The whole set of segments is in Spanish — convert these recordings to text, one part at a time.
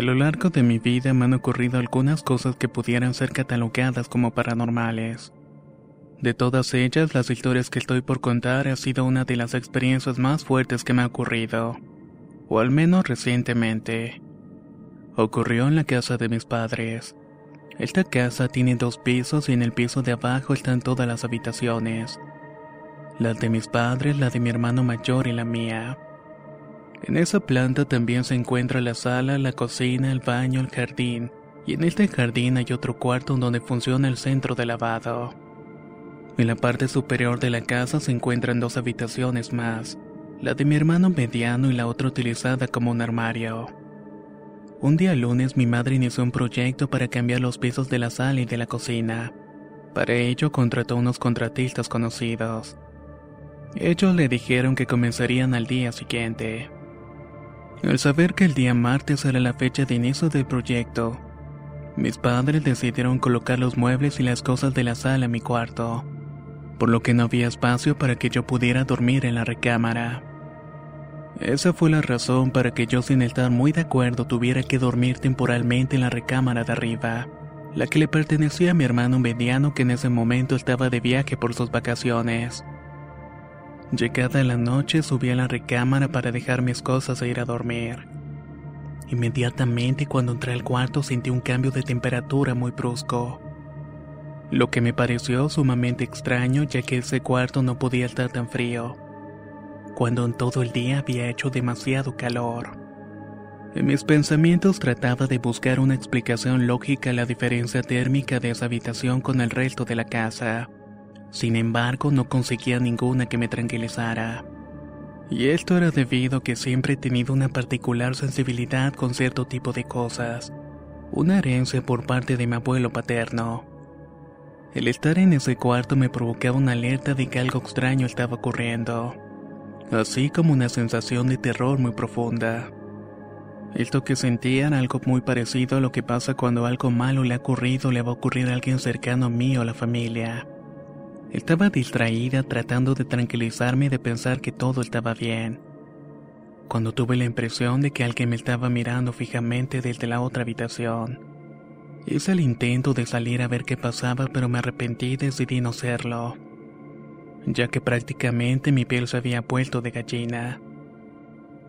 A lo largo de mi vida me han ocurrido algunas cosas que pudieran ser catalogadas como paranormales. De todas ellas, las historias que estoy por contar ha sido una de las experiencias más fuertes que me ha ocurrido, o al menos recientemente. Ocurrió en la casa de mis padres. Esta casa tiene dos pisos y en el piso de abajo están todas las habitaciones. La de mis padres, la de mi hermano mayor y la mía. En esa planta también se encuentra la sala, la cocina, el baño, el jardín, y en este jardín hay otro cuarto donde funciona el centro de lavado. En la parte superior de la casa se encuentran dos habitaciones más, la de mi hermano mediano y la otra utilizada como un armario. Un día lunes mi madre inició un proyecto para cambiar los pisos de la sala y de la cocina. Para ello contrató unos contratistas conocidos. Ellos le dijeron que comenzarían al día siguiente. Al saber que el día martes era la fecha de inicio del proyecto, mis padres decidieron colocar los muebles y las cosas de la sala en mi cuarto, por lo que no había espacio para que yo pudiera dormir en la recámara. Esa fue la razón para que yo sin estar muy de acuerdo tuviera que dormir temporalmente en la recámara de arriba, la que le pertenecía a mi hermano mediano que en ese momento estaba de viaje por sus vacaciones. Llegada la noche subí a la recámara para dejar mis cosas e ir a dormir. Inmediatamente cuando entré al cuarto sentí un cambio de temperatura muy brusco. Lo que me pareció sumamente extraño ya que ese cuarto no podía estar tan frío, cuando en todo el día había hecho demasiado calor. En mis pensamientos trataba de buscar una explicación lógica a la diferencia térmica de esa habitación con el resto de la casa. Sin embargo, no conseguía ninguna que me tranquilizara. Y esto era debido a que siempre he tenido una particular sensibilidad con cierto tipo de cosas, una herencia por parte de mi abuelo paterno. El estar en ese cuarto me provocaba una alerta de que algo extraño estaba ocurriendo, así como una sensación de terror muy profunda. Esto que sentía era algo muy parecido a lo que pasa cuando algo malo le ha ocurrido o le va a ocurrir a alguien cercano a mí o a la familia. Estaba distraída tratando de tranquilizarme y de pensar que todo estaba bien. Cuando tuve la impresión de que alguien me estaba mirando fijamente desde la otra habitación. Hice el intento de salir a ver qué pasaba, pero me arrepentí y decidí no hacerlo, ya que prácticamente mi piel se había puesto de gallina.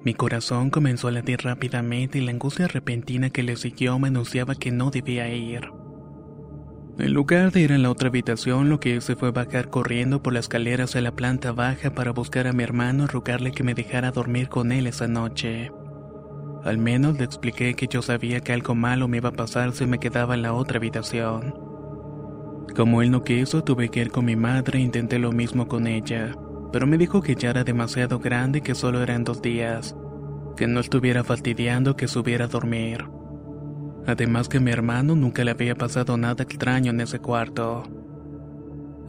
Mi corazón comenzó a latir rápidamente y la angustia repentina que le siguió me anunciaba que no debía ir. En lugar de ir a la otra habitación, lo que hice fue bajar corriendo por las escaleras a la planta baja para buscar a mi hermano y rogarle que me dejara dormir con él esa noche. Al menos le expliqué que yo sabía que algo malo me iba a pasar si me quedaba en la otra habitación. Como él no quiso, tuve que ir con mi madre e intenté lo mismo con ella, pero me dijo que ya era demasiado grande y que solo eran dos días, que no estuviera fastidiando que subiera a dormir. Además que a mi hermano nunca le había pasado nada extraño en ese cuarto.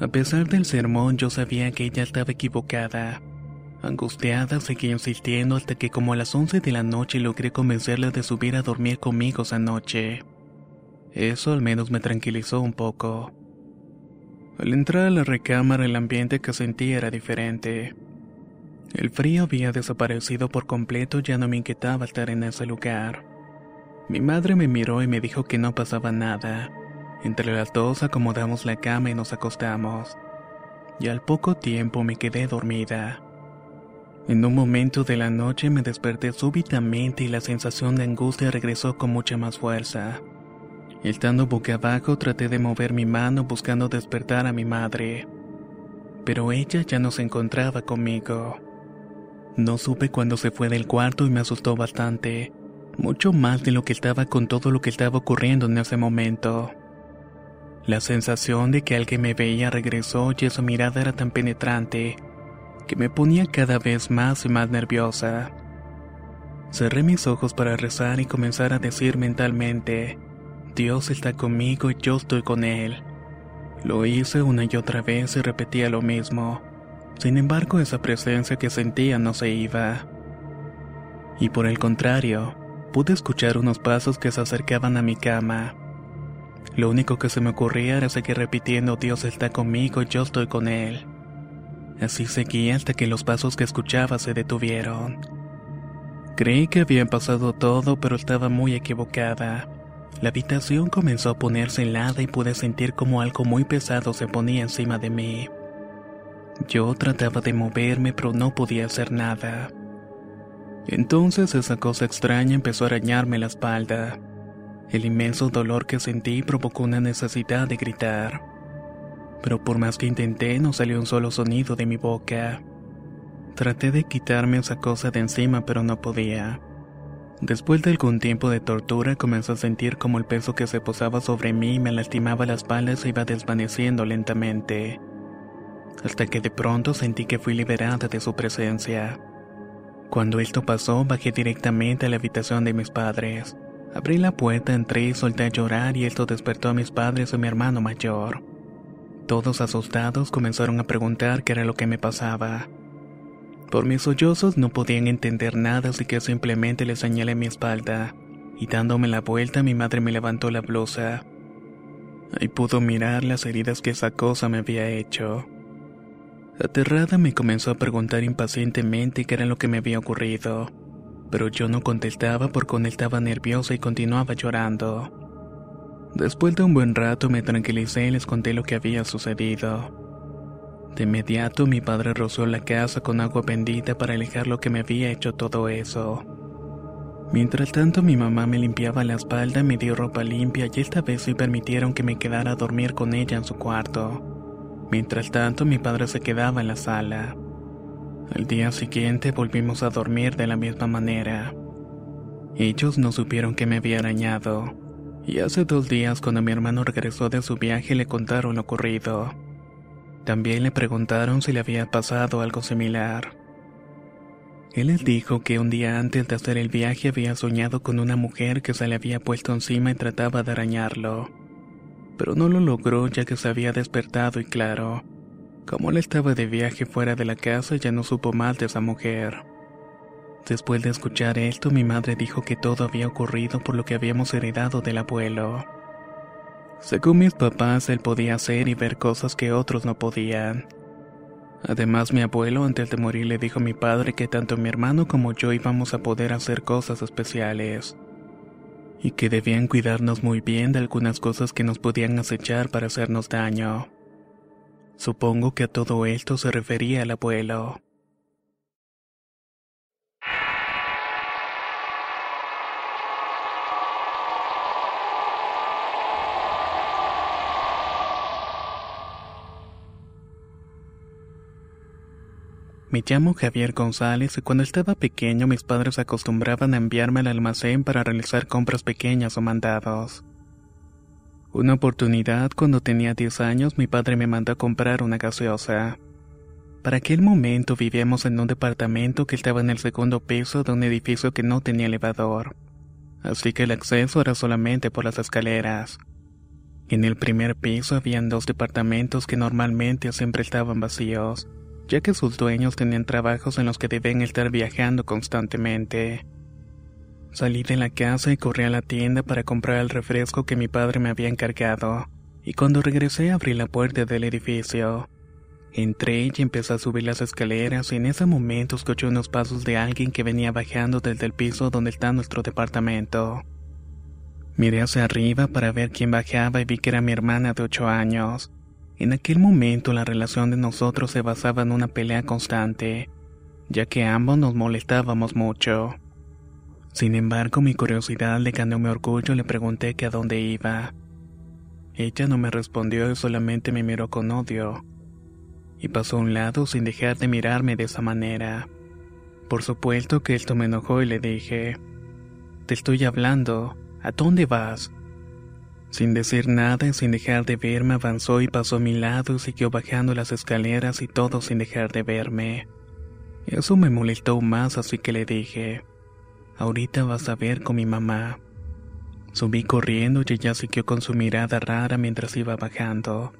A pesar del sermón yo sabía que ella estaba equivocada. Angustiada seguí insistiendo hasta que como a las 11 de la noche logré convencerla de subir a dormir conmigo esa noche. Eso al menos me tranquilizó un poco. Al entrar a la recámara el ambiente que sentí era diferente. El frío había desaparecido por completo, ya no me inquietaba estar en ese lugar. Mi madre me miró y me dijo que no pasaba nada. Entre las dos acomodamos la cama y nos acostamos. y al poco tiempo me quedé dormida. En un momento de la noche me desperté súbitamente y la sensación de angustia regresó con mucha más fuerza. Estando boca abajo traté de mover mi mano buscando despertar a mi madre, pero ella ya no se encontraba conmigo. No supe cuándo se fue del cuarto y me asustó bastante, mucho más de lo que estaba con todo lo que estaba ocurriendo en ese momento. La sensación de que alguien me veía regresó y su mirada era tan penetrante que me ponía cada vez más y más nerviosa. Cerré mis ojos para rezar y comenzar a decir mentalmente, Dios está conmigo y yo estoy con Él. Lo hice una y otra vez y repetía lo mismo. Sin embargo, esa presencia que sentía no se iba. Y por el contrario, pude escuchar unos pasos que se acercaban a mi cama. Lo único que se me ocurría era seguir repitiendo Dios está conmigo y yo estoy con Él. Así seguí hasta que los pasos que escuchaba se detuvieron. Creí que había pasado todo, pero estaba muy equivocada. La habitación comenzó a ponerse helada y pude sentir como algo muy pesado se ponía encima de mí. Yo trataba de moverme pero no podía hacer nada. Entonces esa cosa extraña empezó a arañarme la espalda. El inmenso dolor que sentí provocó una necesidad de gritar. Pero por más que intenté no salió un solo sonido de mi boca. Traté de quitarme esa cosa de encima pero no podía. Después de algún tiempo de tortura comencé a sentir como el peso que se posaba sobre mí me lastimaba las espalda se iba desvaneciendo lentamente. Hasta que de pronto sentí que fui liberada de su presencia. Cuando esto pasó, bajé directamente a la habitación de mis padres. Abrí la puerta, entré y solté a llorar y esto despertó a mis padres y a mi hermano mayor. Todos asustados comenzaron a preguntar qué era lo que me pasaba. Por mis sollozos no podían entender nada, así que simplemente les señalé mi espalda, y dándome la vuelta mi madre me levantó la blusa. Ahí pudo mirar las heridas que esa cosa me había hecho. Aterrada me comenzó a preguntar impacientemente qué era lo que me había ocurrido, pero yo no contestaba porque él estaba nerviosa y continuaba llorando. Después de un buen rato me tranquilicé y les conté lo que había sucedido. De inmediato mi padre roció la casa con agua bendita para alejar lo que me había hecho todo eso. Mientras tanto mi mamá me limpiaba la espalda, me dio ropa limpia y esta vez sí permitieron que me quedara a dormir con ella en su cuarto. Mientras tanto mi padre se quedaba en la sala. Al día siguiente volvimos a dormir de la misma manera. Ellos no supieron que me había arañado, y hace dos días cuando mi hermano regresó de su viaje le contaron lo ocurrido. También le preguntaron si le había pasado algo similar. Él les dijo que un día antes de hacer el viaje había soñado con una mujer que se le había puesto encima y trataba de arañarlo. Pero no lo logró ya que se había despertado y claro, como él estaba de viaje fuera de la casa ya no supo más de esa mujer. Después de escuchar esto mi madre dijo que todo había ocurrido por lo que habíamos heredado del abuelo. Según mis papás, él podía hacer y ver cosas que otros no podían. Además, mi abuelo antes de morir le dijo a mi padre que tanto mi hermano como yo íbamos a poder hacer cosas especiales. Y que debían cuidarnos muy bien de algunas cosas que nos podían acechar para hacernos daño. Supongo que a todo esto se refería al abuelo. Me llamo Javier González y cuando estaba pequeño mis padres acostumbraban a enviarme al almacén para realizar compras pequeñas o mandados. Una oportunidad cuando tenía 10 años mi padre me mandó a comprar una gaseosa. Para aquel momento vivíamos en un departamento que estaba en el segundo piso de un edificio que no tenía elevador, así que el acceso era solamente por las escaleras. En el primer piso habían dos departamentos que normalmente siempre estaban vacíos ya que sus dueños tenían trabajos en los que debían estar viajando constantemente. Salí de la casa y corrí a la tienda para comprar el refresco que mi padre me había encargado, y cuando regresé abrí la puerta del edificio. Entré y empecé a subir las escaleras y en ese momento escuché unos pasos de alguien que venía bajando desde el piso donde está nuestro departamento. Miré hacia arriba para ver quién bajaba y vi que era mi hermana de ocho años. En aquel momento la relación de nosotros se basaba en una pelea constante, ya que ambos nos molestábamos mucho. Sin embargo, mi curiosidad le ganó mi orgullo y le pregunté que a dónde iba. Ella no me respondió y solamente me miró con odio. Y pasó a un lado sin dejar de mirarme de esa manera. Por supuesto que esto me enojó y le dije, Te estoy hablando, ¿a dónde vas? Sin decir nada y sin dejar de verme avanzó y pasó a mi lado y siguió bajando las escaleras y todo sin dejar de verme. Eso me molestó más así que le dije, ahorita vas a ver con mi mamá. Subí corriendo y ella siguió con su mirada rara mientras iba bajando.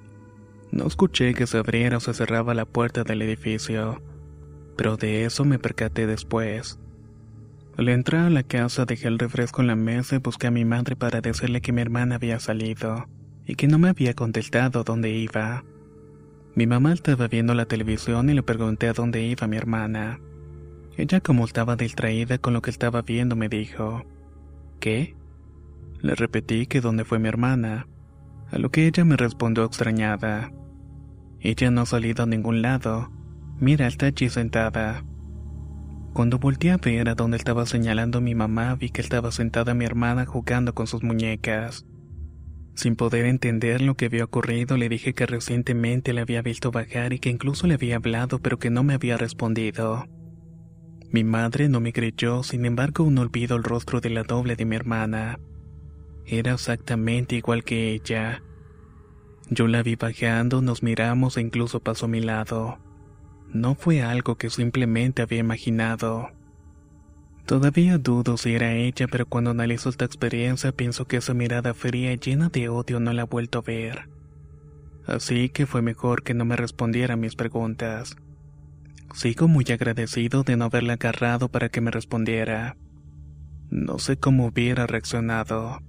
No escuché que se abriera o se cerraba la puerta del edificio, pero de eso me percaté después. Al entrar a la casa dejé el refresco en la mesa y busqué a mi madre para decirle que mi hermana había salido y que no me había contestado dónde iba. Mi mamá estaba viendo la televisión y le pregunté a dónde iba mi hermana. Ella como estaba distraída con lo que estaba viendo me dijo, ¿qué? Le repetí que dónde fue mi hermana, a lo que ella me respondió extrañada. Ella no ha salido a ningún lado, mira, está allí sentada. Cuando volteé a ver a dónde estaba señalando mi mamá, vi que estaba sentada mi hermana jugando con sus muñecas. Sin poder entender lo que había ocurrido, le dije que recientemente le había visto bajar y que incluso le había hablado, pero que no me había respondido. Mi madre no me creyó, sin embargo, no olvido el rostro de la doble de mi hermana. Era exactamente igual que ella. Yo la vi bajando, nos miramos e incluso pasó a mi lado. No fue algo que simplemente había imaginado. Todavía dudo si era ella, pero cuando analizo esta experiencia pienso que esa mirada fría y llena de odio no la he vuelto a ver. Así que fue mejor que no me respondiera a mis preguntas. Sigo muy agradecido de no haberla agarrado para que me respondiera. No sé cómo hubiera reaccionado.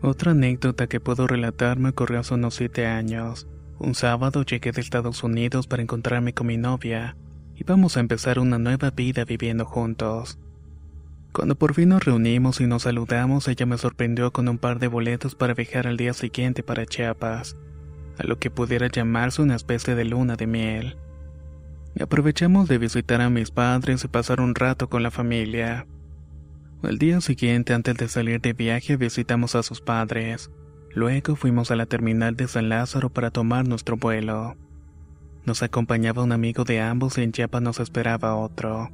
Otra anécdota que puedo relatar me ocurrió hace unos siete años. Un sábado llegué de Estados Unidos para encontrarme con mi novia y vamos a empezar una nueva vida viviendo juntos. Cuando por fin nos reunimos y nos saludamos, ella me sorprendió con un par de boletos para viajar al día siguiente para Chiapas, a lo que pudiera llamarse una especie de luna de miel. Aprovechamos de visitar a mis padres y pasar un rato con la familia. Al día siguiente, antes de salir de viaje, visitamos a sus padres. Luego fuimos a la terminal de San Lázaro para tomar nuestro vuelo. Nos acompañaba un amigo de ambos y en Chiapas nos esperaba otro.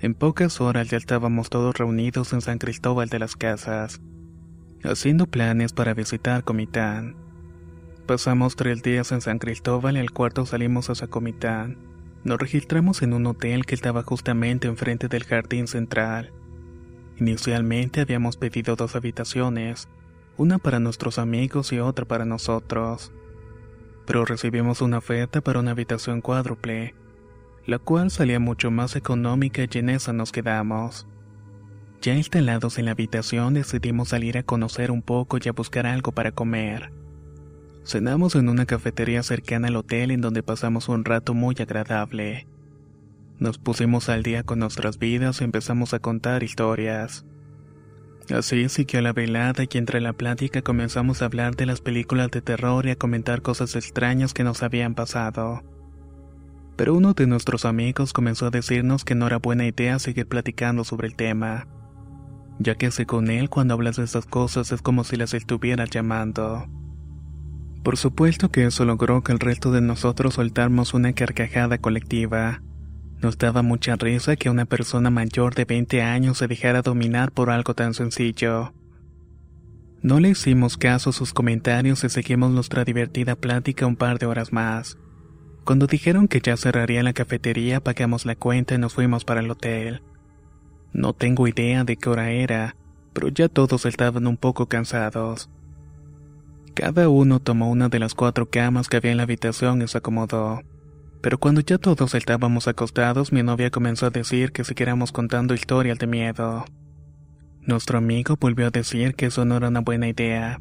En pocas horas ya estábamos todos reunidos en San Cristóbal de las Casas, haciendo planes para visitar Comitán. Pasamos tres días en San Cristóbal y al cuarto salimos a Comitán. Nos registramos en un hotel que estaba justamente enfrente del jardín central. Inicialmente habíamos pedido dos habitaciones, una para nuestros amigos y otra para nosotros. Pero recibimos una oferta para una habitación cuádruple, la cual salía mucho más económica y en esa nos quedamos. Ya instalados en la habitación decidimos salir a conocer un poco y a buscar algo para comer. Cenamos en una cafetería cercana al hotel en donde pasamos un rato muy agradable. Nos pusimos al día con nuestras vidas y empezamos a contar historias. Así siguió la velada y entre la plática comenzamos a hablar de las películas de terror y a comentar cosas extrañas que nos habían pasado. Pero uno de nuestros amigos comenzó a decirnos que no era buena idea seguir platicando sobre el tema, ya que según él cuando hablas de esas cosas es como si las estuvieras llamando. Por supuesto que eso logró que el resto de nosotros soltáramos una carcajada colectiva. Nos daba mucha risa que una persona mayor de 20 años se dejara dominar por algo tan sencillo. No le hicimos caso a sus comentarios y seguimos nuestra divertida plática un par de horas más. Cuando dijeron que ya cerraría la cafetería, pagamos la cuenta y nos fuimos para el hotel. No tengo idea de qué hora era, pero ya todos estaban un poco cansados. Cada uno tomó una de las cuatro camas que había en la habitación y se acomodó. Pero cuando ya todos estábamos acostados, mi novia comenzó a decir que siguiéramos contando historias de miedo. Nuestro amigo volvió a decir que eso no era una buena idea.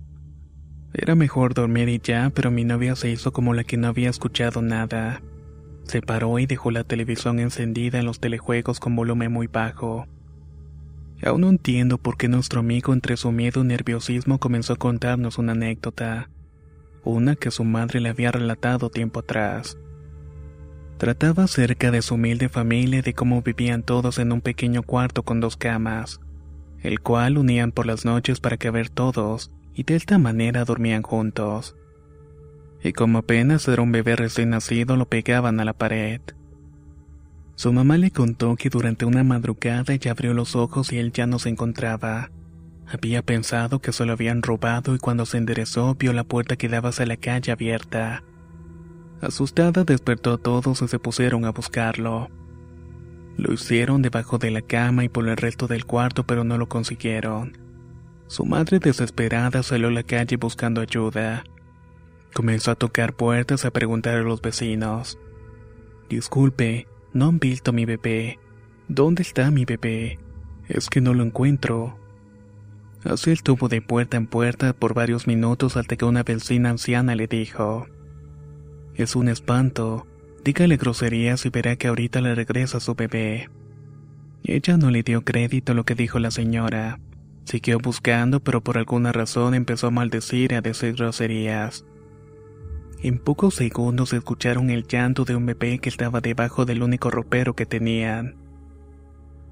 Era mejor dormir y ya, pero mi novia se hizo como la que no había escuchado nada. Se paró y dejó la televisión encendida en los telejuegos con volumen muy bajo. Aún no entiendo por qué nuestro amigo entre su miedo y nerviosismo comenzó a contarnos una anécdota. una que su madre le había relatado tiempo atrás. Trataba acerca de su humilde familia de cómo vivían todos en un pequeño cuarto con dos camas, el cual unían por las noches para caber todos y de esta manera dormían juntos. Y como apenas era un bebé recién nacido lo pegaban a la pared. Su mamá le contó que durante una madrugada ella abrió los ojos y él ya no se encontraba. Había pensado que se lo habían robado y cuando se enderezó vio la puerta que daba hacia la calle abierta. Asustada despertó a todos y se pusieron a buscarlo. Lo hicieron debajo de la cama y por el resto del cuarto pero no lo consiguieron. Su madre desesperada salió a la calle buscando ayuda. Comenzó a tocar puertas a preguntar a los vecinos. Disculpe, no han visto a mi bebé. ¿Dónde está mi bebé? Es que no lo encuentro. Así estuvo de puerta en puerta por varios minutos hasta que una vecina anciana le dijo: Es un espanto. Dígale groserías y verá que ahorita le regresa su bebé. Ella no le dio crédito a lo que dijo la señora. Siguió buscando, pero por alguna razón empezó a maldecir y a decir groserías. En pocos segundos escucharon el llanto de un bebé que estaba debajo del único ropero que tenían.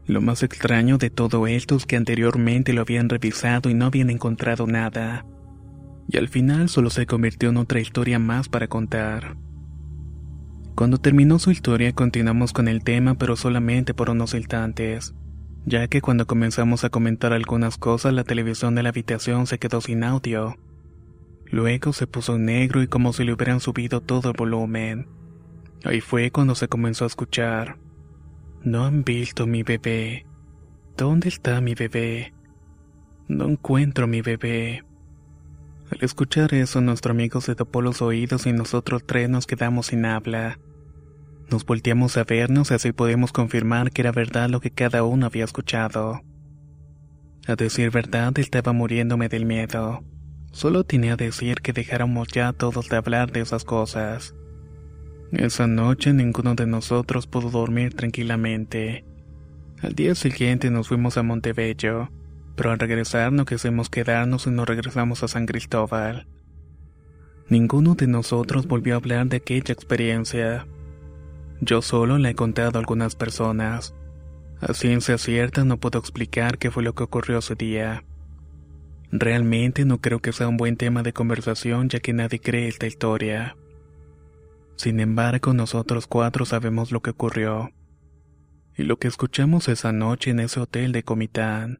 Lo más extraño de todo esto es que anteriormente lo habían revisado y no habían encontrado nada. Y al final solo se convirtió en otra historia más para contar. Cuando terminó su historia continuamos con el tema pero solamente por unos instantes, ya que cuando comenzamos a comentar algunas cosas la televisión de la habitación se quedó sin audio. Luego se puso negro y como si le hubieran subido todo el volumen. Ahí fue cuando se comenzó a escuchar. No han visto mi bebé. ¿Dónde está mi bebé? No encuentro mi bebé. Al escuchar eso, nuestro amigo se tapó los oídos y nosotros tres nos quedamos sin habla. Nos volteamos a vernos y así podemos confirmar que era verdad lo que cada uno había escuchado. A decir verdad, estaba muriéndome del miedo. Solo tenía a decir que dejáramos ya todos de hablar de esas cosas. Esa noche ninguno de nosotros pudo dormir tranquilamente. Al día siguiente nos fuimos a Montebello, pero al regresar no quisimos quedarnos y nos regresamos a San Cristóbal. Ninguno de nosotros volvió a hablar de aquella experiencia. Yo solo la he contado a algunas personas. A ciencia cierta no puedo explicar qué fue lo que ocurrió ese día. Realmente no creo que sea un buen tema de conversación ya que nadie cree esta historia. Sin embargo, nosotros cuatro sabemos lo que ocurrió. Y lo que escuchamos esa noche en ese hotel de Comitán.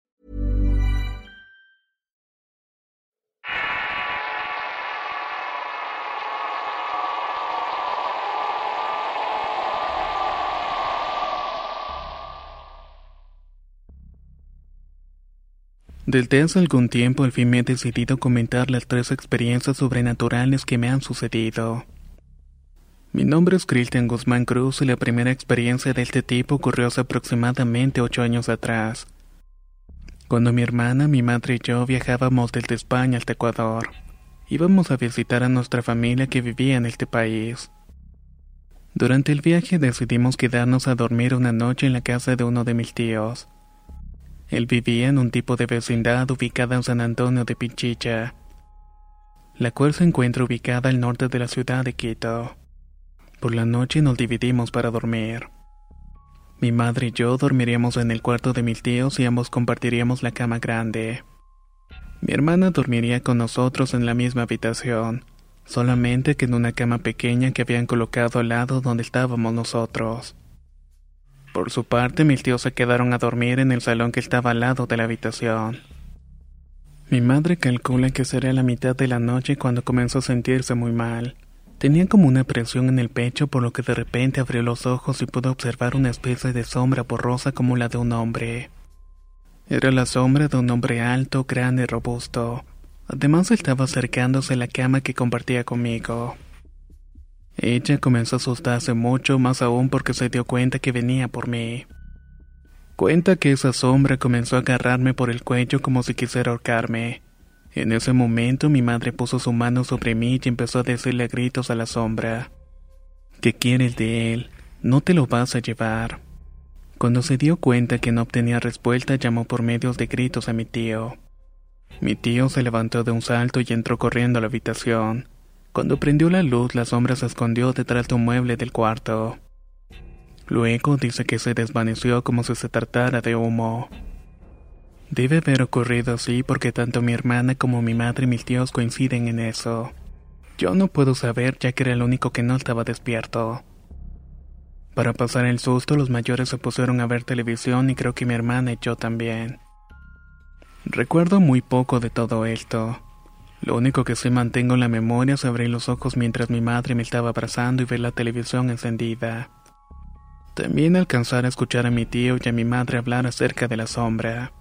Desde hace algún tiempo al fin me he decidido comentar las tres experiencias sobrenaturales que me han sucedido. Mi nombre es Cristian Guzmán Cruz y la primera experiencia de este tipo ocurrió hace aproximadamente ocho años atrás. Cuando mi hermana, mi madre y yo viajábamos desde España hasta Ecuador, íbamos a visitar a nuestra familia que vivía en este país. Durante el viaje decidimos quedarnos a dormir una noche en la casa de uno de mis tíos. Él vivía en un tipo de vecindad ubicada en San Antonio de Pinchicha, la cual se encuentra ubicada al norte de la ciudad de Quito. Por la noche nos dividimos para dormir. Mi madre y yo dormiríamos en el cuarto de mis tíos y ambos compartiríamos la cama grande. Mi hermana dormiría con nosotros en la misma habitación, solamente que en una cama pequeña que habían colocado al lado donde estábamos nosotros. Por su parte, mis tíos se quedaron a dormir en el salón que estaba al lado de la habitación. Mi madre calcula que sería la mitad de la noche cuando comenzó a sentirse muy mal. Tenía como una presión en el pecho por lo que de repente abrió los ojos y pudo observar una especie de sombra borrosa como la de un hombre. Era la sombra de un hombre alto, grande y robusto. Además estaba acercándose a la cama que compartía conmigo. Ella comenzó a asustarse mucho, más aún porque se dio cuenta que venía por mí. Cuenta que esa sombra comenzó a agarrarme por el cuello como si quisiera ahorcarme. En ese momento mi madre puso su mano sobre mí y empezó a decirle a gritos a la sombra. ¿Qué quieres de él? No te lo vas a llevar. Cuando se dio cuenta que no obtenía respuesta, llamó por medios de gritos a mi tío. Mi tío se levantó de un salto y entró corriendo a la habitación. Cuando prendió la luz, la sombra se escondió detrás de un mueble del cuarto. Luego dice que se desvaneció como si se tratara de humo. Debe haber ocurrido así porque tanto mi hermana como mi madre y mis tíos coinciden en eso. Yo no puedo saber ya que era el único que no estaba despierto. Para pasar el susto, los mayores se pusieron a ver televisión y creo que mi hermana y yo también. Recuerdo muy poco de todo esto. Lo único que sí mantengo en la memoria es abrir los ojos mientras mi madre me estaba abrazando y ver la televisión encendida. También alcanzar a escuchar a mi tío y a mi madre hablar acerca de la sombra.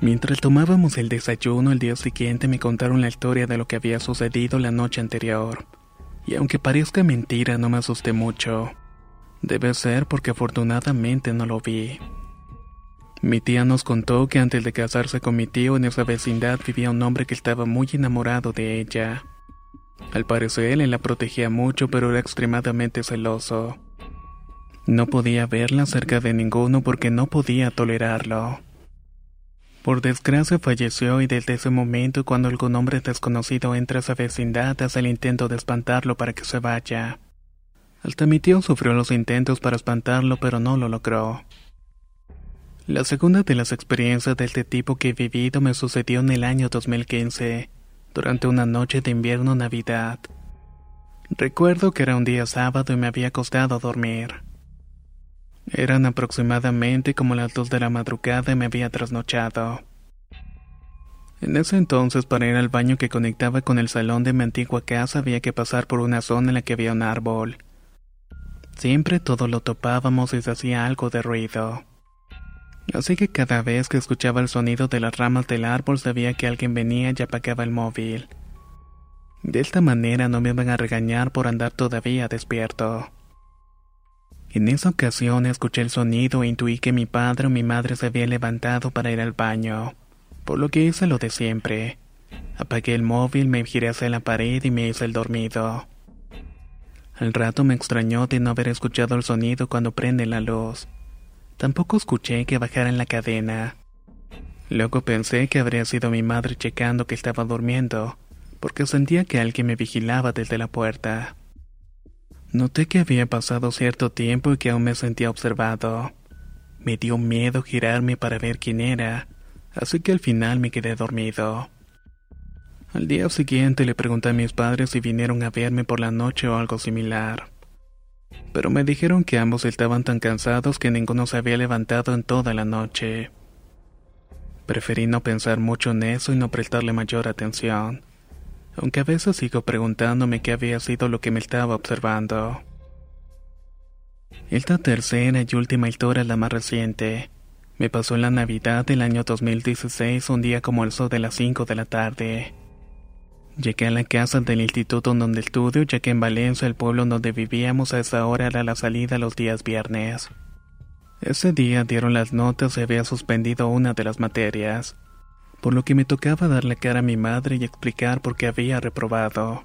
Mientras tomábamos el desayuno el día siguiente me contaron la historia de lo que había sucedido la noche anterior. Y aunque parezca mentira, no me asusté mucho. Debe ser porque afortunadamente no lo vi. Mi tía nos contó que antes de casarse con mi tío en esa vecindad vivía un hombre que estaba muy enamorado de ella. Al parecer él la protegía mucho pero era extremadamente celoso. No podía verla cerca de ninguno porque no podía tolerarlo. Por desgracia falleció y desde ese momento cuando algún hombre desconocido entra a esa vecindad hace el intento de espantarlo para que se vaya. Hasta mi tío sufrió los intentos para espantarlo pero no lo logró. La segunda de las experiencias de este tipo que he vivido me sucedió en el año 2015, durante una noche de invierno Navidad. Recuerdo que era un día sábado y me había costado dormir. Eran aproximadamente como las dos de la madrugada y me había trasnochado. En ese entonces, para ir al baño que conectaba con el salón de mi antigua casa, había que pasar por una zona en la que había un árbol. Siempre todo lo topábamos y se hacía algo de ruido. Así que cada vez que escuchaba el sonido de las ramas del árbol sabía que alguien venía y apagaba el móvil. De esta manera no me iban a regañar por andar todavía despierto. En esa ocasión escuché el sonido e intuí que mi padre o mi madre se había levantado para ir al baño, por lo que hice lo de siempre. Apagué el móvil, me giré hacia la pared y me hice el dormido. Al rato me extrañó de no haber escuchado el sonido cuando prende la luz. Tampoco escuché que bajaran la cadena. Luego pensé que habría sido mi madre checando que estaba durmiendo, porque sentía que alguien me vigilaba desde la puerta. Noté que había pasado cierto tiempo y que aún me sentía observado. Me dio miedo girarme para ver quién era, así que al final me quedé dormido. Al día siguiente le pregunté a mis padres si vinieron a verme por la noche o algo similar pero me dijeron que ambos estaban tan cansados que ninguno se había levantado en toda la noche. Preferí no pensar mucho en eso y no prestarle mayor atención, aunque a veces sigo preguntándome qué había sido lo que me estaba observando. Esta tercera y última historia es la más reciente. Me pasó en la Navidad del año 2016, un día como el sol de las 5 de la tarde. Llegué a la casa del instituto donde estudio, ya que en Valencia, el pueblo donde vivíamos, a esa hora era la salida los días viernes. Ese día dieron las notas y había suspendido una de las materias, por lo que me tocaba darle cara a mi madre y explicar por qué había reprobado.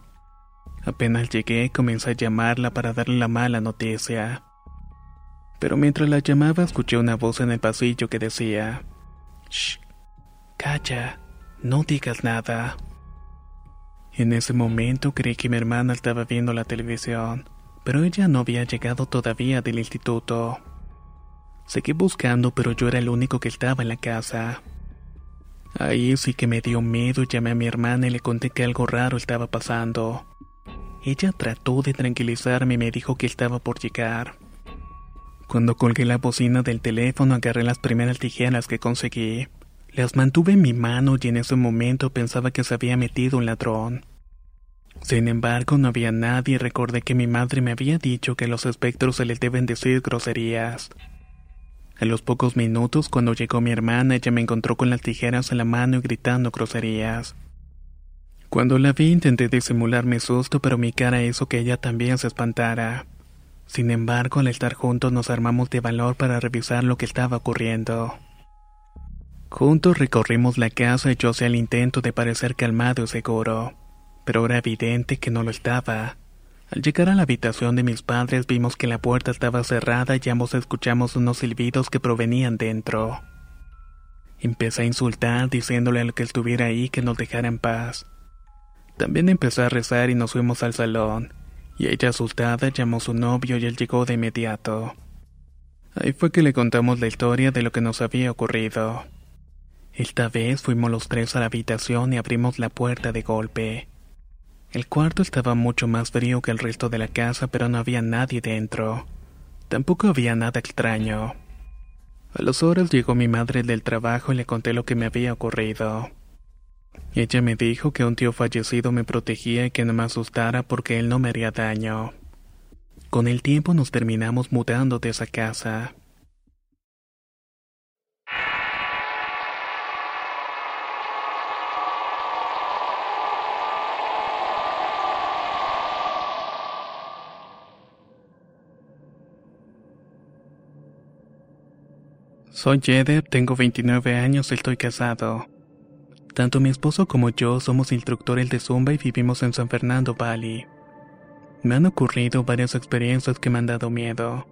Apenas llegué, comencé a llamarla para darle la mala noticia. Pero mientras la llamaba, escuché una voz en el pasillo que decía: Shh, calla, no digas nada. En ese momento creí que mi hermana estaba viendo la televisión, pero ella no había llegado todavía del instituto. Seguí buscando, pero yo era el único que estaba en la casa. Ahí sí que me dio miedo y llamé a mi hermana y le conté que algo raro estaba pasando. Ella trató de tranquilizarme y me dijo que estaba por llegar. Cuando colgué la bocina del teléfono agarré las primeras tijeras que conseguí. Las mantuve en mi mano y en ese momento pensaba que se había metido un ladrón. Sin embargo, no había nadie y recordé que mi madre me había dicho que a los espectros se les deben decir groserías. A los pocos minutos, cuando llegó mi hermana, ella me encontró con las tijeras en la mano y gritando groserías. Cuando la vi intenté disimular mi susto, pero mi cara hizo que ella también se espantara. Sin embargo, al estar juntos nos armamos de valor para revisar lo que estaba ocurriendo. Juntos recorrimos la casa y yo hacía el intento de parecer calmado y seguro, pero era evidente que no lo estaba. Al llegar a la habitación de mis padres vimos que la puerta estaba cerrada y ambos escuchamos unos silbidos que provenían dentro. Empecé a insultar diciéndole al que estuviera ahí que nos dejara en paz. También empecé a rezar y nos fuimos al salón y ella asustada llamó a su novio y él llegó de inmediato. Ahí fue que le contamos la historia de lo que nos había ocurrido. Esta vez fuimos los tres a la habitación y abrimos la puerta de golpe. El cuarto estaba mucho más frío que el resto de la casa, pero no había nadie dentro. Tampoco había nada extraño. A las horas llegó mi madre del trabajo y le conté lo que me había ocurrido. Ella me dijo que un tío fallecido me protegía y que no me asustara porque él no me haría daño. Con el tiempo nos terminamos mudando de esa casa. Soy Jedep, tengo 29 años y estoy casado. Tanto mi esposo como yo somos instructores de Zumba y vivimos en San Fernando Valley. Me han ocurrido varias experiencias que me han dado miedo,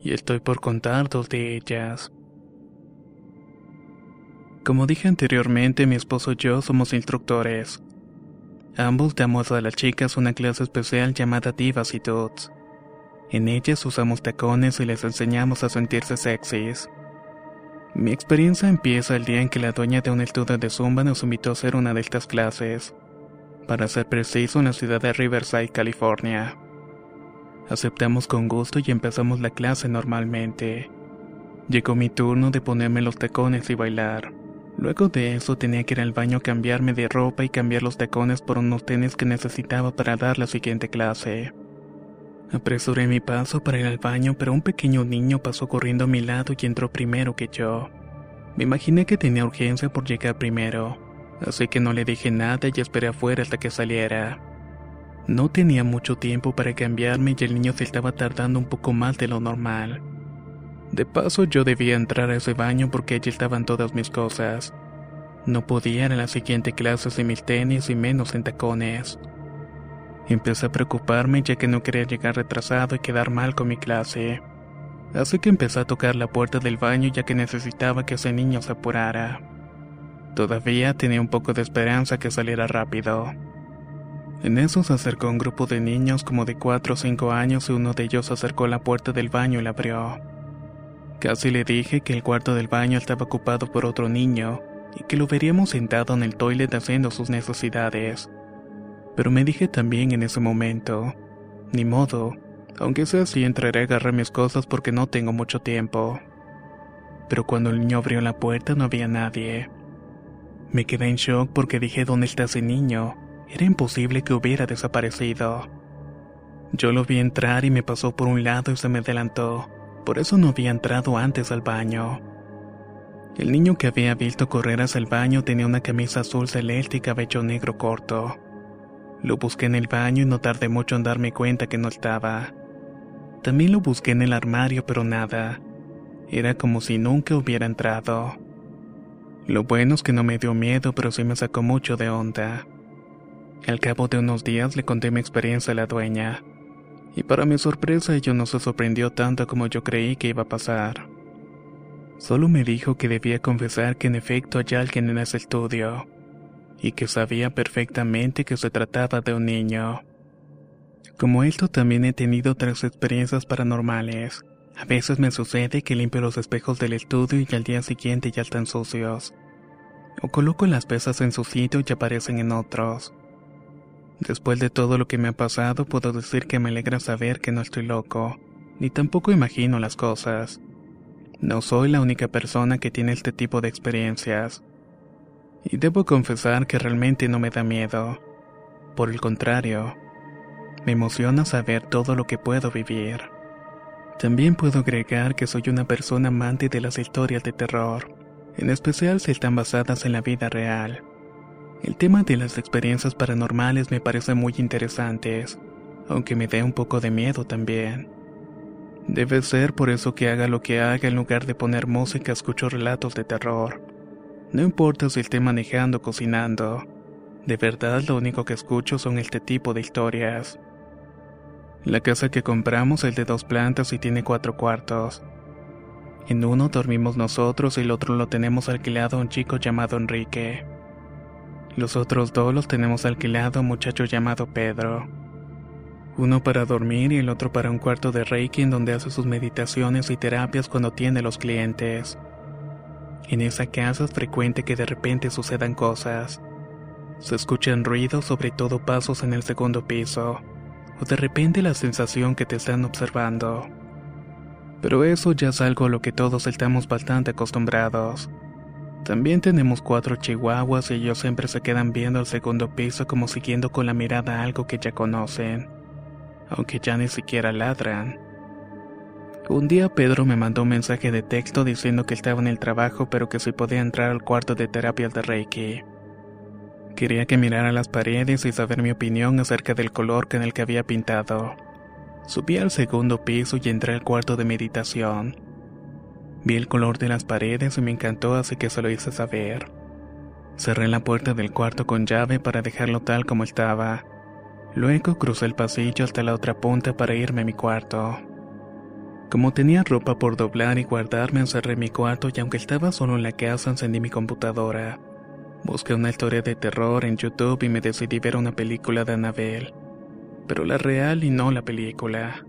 y estoy por contar dos de ellas. Como dije anteriormente, mi esposo y yo somos instructores. Ambos damos a las chicas una clase especial llamada Divas y Dudes. En ellas usamos tacones y les enseñamos a sentirse sexys. Mi experiencia empieza el día en que la dueña de un estudio de Zumba nos invitó a hacer una de estas clases. Para ser preciso, en la ciudad de Riverside, California. Aceptamos con gusto y empezamos la clase normalmente. Llegó mi turno de ponerme los tacones y bailar. Luego de eso tenía que ir al baño a cambiarme de ropa y cambiar los tacones por unos tenis que necesitaba para dar la siguiente clase. Apresuré mi paso para ir al baño, pero un pequeño niño pasó corriendo a mi lado y entró primero que yo. Me imaginé que tenía urgencia por llegar primero, así que no le dije nada y esperé afuera hasta que saliera. No tenía mucho tiempo para cambiarme y el niño se estaba tardando un poco más de lo normal. De paso yo debía entrar a ese baño porque allí estaban todas mis cosas. No podía ir a la siguiente clase sin mis tenis y menos en tacones. Empecé a preocuparme ya que no quería llegar retrasado y quedar mal con mi clase. Así que empecé a tocar la puerta del baño ya que necesitaba que ese niño se apurara. Todavía tenía un poco de esperanza que saliera rápido. En eso se acercó un grupo de niños como de 4 o 5 años y uno de ellos acercó la puerta del baño y la abrió. Casi le dije que el cuarto del baño estaba ocupado por otro niño y que lo veríamos sentado en el toilet haciendo sus necesidades. Pero me dije también en ese momento, ni modo, aunque sea así entraré a agarrar mis cosas porque no tengo mucho tiempo. Pero cuando el niño abrió la puerta no había nadie. Me quedé en shock porque dije ¿dónde está ese niño? Era imposible que hubiera desaparecido. Yo lo vi entrar y me pasó por un lado y se me adelantó, por eso no había entrado antes al baño. El niño que había visto correr hacia el baño tenía una camisa azul celeste y cabello negro corto. Lo busqué en el baño y no tardé mucho en darme cuenta que no estaba. También lo busqué en el armario, pero nada. Era como si nunca hubiera entrado. Lo bueno es que no me dio miedo, pero sí me sacó mucho de onda. Al cabo de unos días le conté mi experiencia a la dueña. Y para mi sorpresa ella no se sorprendió tanto como yo creí que iba a pasar. Solo me dijo que debía confesar que en efecto hay alguien en ese estudio y que sabía perfectamente que se trataba de un niño. Como esto también he tenido otras experiencias paranormales. A veces me sucede que limpio los espejos del estudio y al día siguiente ya están sucios. O coloco las pesas en su sitio y aparecen en otros. Después de todo lo que me ha pasado, puedo decir que me alegra saber que no estoy loco, ni tampoco imagino las cosas. No soy la única persona que tiene este tipo de experiencias. Y debo confesar que realmente no me da miedo. Por el contrario, me emociona saber todo lo que puedo vivir. También puedo agregar que soy una persona amante de las historias de terror, en especial si están basadas en la vida real. El tema de las experiencias paranormales me parece muy interesantes, aunque me dé un poco de miedo también. Debe ser por eso que haga lo que haga en lugar de poner música escucho relatos de terror. No importa si esté manejando o cocinando. De verdad lo único que escucho son este tipo de historias. La casa que compramos es de dos plantas y tiene cuatro cuartos. En uno dormimos nosotros y el otro lo tenemos alquilado a un chico llamado Enrique. Los otros dos los tenemos alquilado a un muchacho llamado Pedro. Uno para dormir y el otro para un cuarto de Reiki en donde hace sus meditaciones y terapias cuando tiene los clientes. En esa casa es frecuente que de repente sucedan cosas. Se escuchan ruidos, sobre todo pasos en el segundo piso, o de repente la sensación que te están observando. Pero eso ya es algo a lo que todos estamos bastante acostumbrados. También tenemos cuatro chihuahuas y ellos siempre se quedan viendo al segundo piso como siguiendo con la mirada algo que ya conocen, aunque ya ni siquiera ladran. Un día Pedro me mandó un mensaje de texto diciendo que estaba en el trabajo pero que si podía entrar al cuarto de terapia de Reiki. Quería que mirara las paredes y saber mi opinión acerca del color con el que había pintado. Subí al segundo piso y entré al cuarto de meditación. Vi el color de las paredes y me encantó así que se lo hice saber. Cerré la puerta del cuarto con llave para dejarlo tal como estaba. Luego crucé el pasillo hasta la otra punta para irme a mi cuarto. Como tenía ropa por doblar y guardar, me encerré en mi cuarto y aunque estaba solo en la casa encendí mi computadora. Busqué una historia de terror en YouTube y me decidí ver una película de Annabelle. Pero la real y no la película.